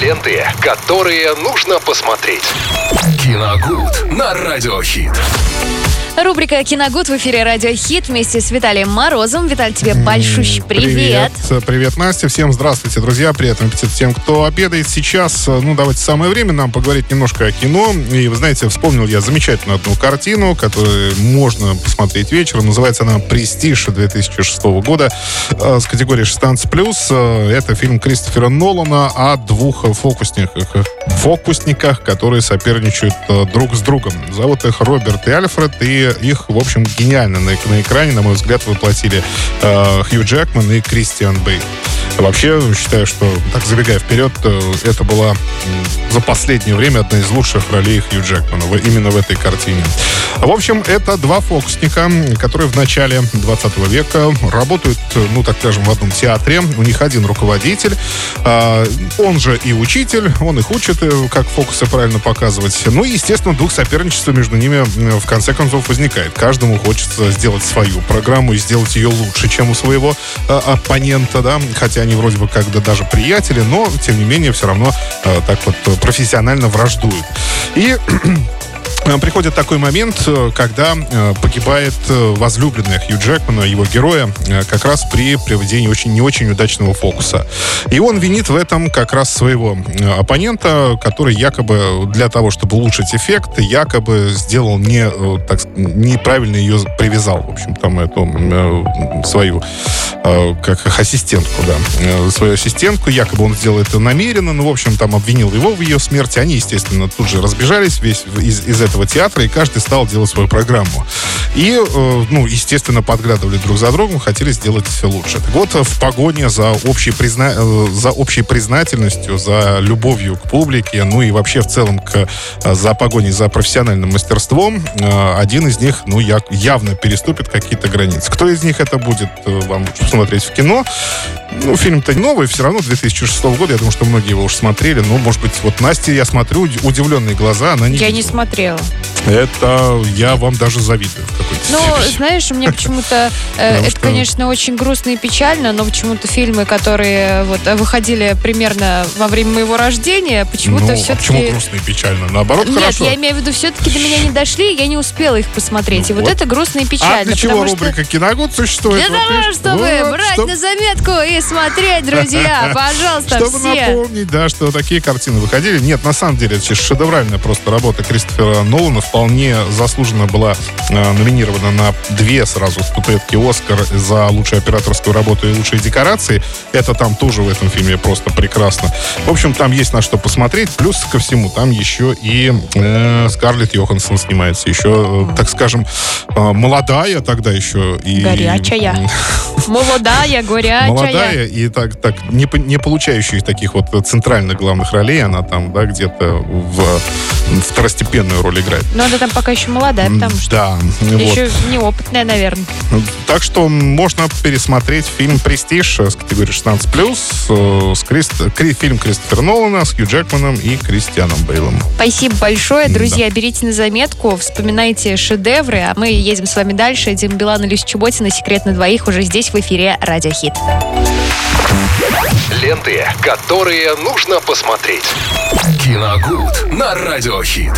Ленты, которые нужно посмотреть. Киногуд на радиохит. Рубрика «Киногуд» в эфире «Радио Хит» вместе с Виталием Морозом. Виталий, тебе большущий привет. Привет, привет, Настя. Всем здравствуйте, друзья. Приятного аппетита тем, кто обедает сейчас. Ну, давайте самое время нам поговорить немножко о кино. И, вы знаете, вспомнил я замечательную одну картину, которую можно посмотреть вечером. Называется она «Престиж» 2006 года э, с категории 16+. Э, Это фильм Кристофера Нолана о двух фокусниках, фокусниках, которые соперничают э, друг с другом. Зовут их Роберт и Альфред, и их, в общем, гениально на, на экране, на мой взгляд, воплотили э, Хью Джекман и Кристиан Бейл. Вообще, считаю, что, так забегая вперед, э, это была за последнее время одна из лучших ролей Хью Джекмана именно в этой картине. В общем, это два фокусника, которые в начале 20 века работают, э, ну, так скажем, в одном театре. У них один руководитель, а, он же и учитель, он их учит, э, как фокусы правильно показывать. Ну и, естественно, дух соперничества между ними в конце концов возникает. Каждому хочется сделать свою программу и сделать ее лучше, чем у своего оппонента, да, хотя они вроде бы как да даже приятели, но, тем не менее, все равно э, так вот э, профессионально враждуют. И Э, Приходит такой момент, э, когда погибает возлюбленная Хью Джекмана, его героя, как раз при проведении очень не очень удачного фокуса. И он винит в этом как раз своего оппонента, который якобы для того, чтобы улучшить эффект, якобы сделал не, так, неправильно ее привязал, в общем, там эту э, свою э, как ассистентку, да, э, свою ассистентку, якобы он сделал это намеренно, ну, в общем, там обвинил его в ее смерти, они, естественно, тут же разбежались весь из, из этого театра, и каждый стал делать свою программу. И, э, ну, естественно, подглядывали друг за другом, хотели сделать лучше. Так вот, в погоне за общей, призна... э, за общей признательностью, за любовью к публике, ну и вообще в целом к, э, за погоней за профессиональным мастерством, один из них, ну, я- явно переступит какие-то границы. Кто из них это будет, вам лучше посмотреть в кино. Ну, фильм-то не новый, все равно 2006 года. Я думаю, что многие его уже смотрели. Но, может быть, вот Настя, я смотрю, уд- удивленные глаза, она не Я не видела. смотрела. Это я вам даже завидую в какой-то Ну, степени. знаешь, меня почему-то э, это, что- конечно, очень грустно и печально, но почему-то фильмы, которые вот э, выходили примерно во время моего рождения, почему-то Ну, а все-таки... почему грустно и печально? Наоборот, Нет, хорошо. я имею в виду, все-таки до меня не дошли, я не успела их посмотреть. Ну и вот, вот. это грустно и печально. а для чего потому что- рубрика «Киногуд» существует? Для Вот того, видишь? чтобы Вот, брать чтоб- на заметку и смотреть, друзья. Пожалуйста, Чтобы все. напомнить, да, что такие картины выходили. Нет, на самом деле, это шедевральная просто работа Кристофера Нолана. Вполне заслуженно была э, номинирована на две сразу статуэтки «Оскар» за лучшую операторскую работу и лучшие декорации. Это там тоже в этом фильме просто прекрасно. В общем, там есть на что посмотреть. Плюс ко всему, там еще и э, Скарлетт Йоханссон снимается. Еще, э, так скажем, молодая тогда еще. И, Горячая. Молодая, горячая. молодая и так, так не, не получающая таких вот центральных главных ролей, она там, да, где-то в второстепенную роль играет. Но она там пока еще молодая, потому что Да, вот. еще неопытная, наверное. Так что можно пересмотреть фильм «Престиж» с категории 16+, э, с Крист- Кри- фильм Кристофера Нолана с Хью Джекманом и Кристианом Бейлом. Спасибо большое. Друзья, берите на заметку, вспоминайте шедевры, а мы едем с вами дальше. Дим Билан и Люся Чеботина «Секрет на двоих» уже здесь в эфире «Радио Хит». Ленты, которые нужно посмотреть. Киногуд на радиохит.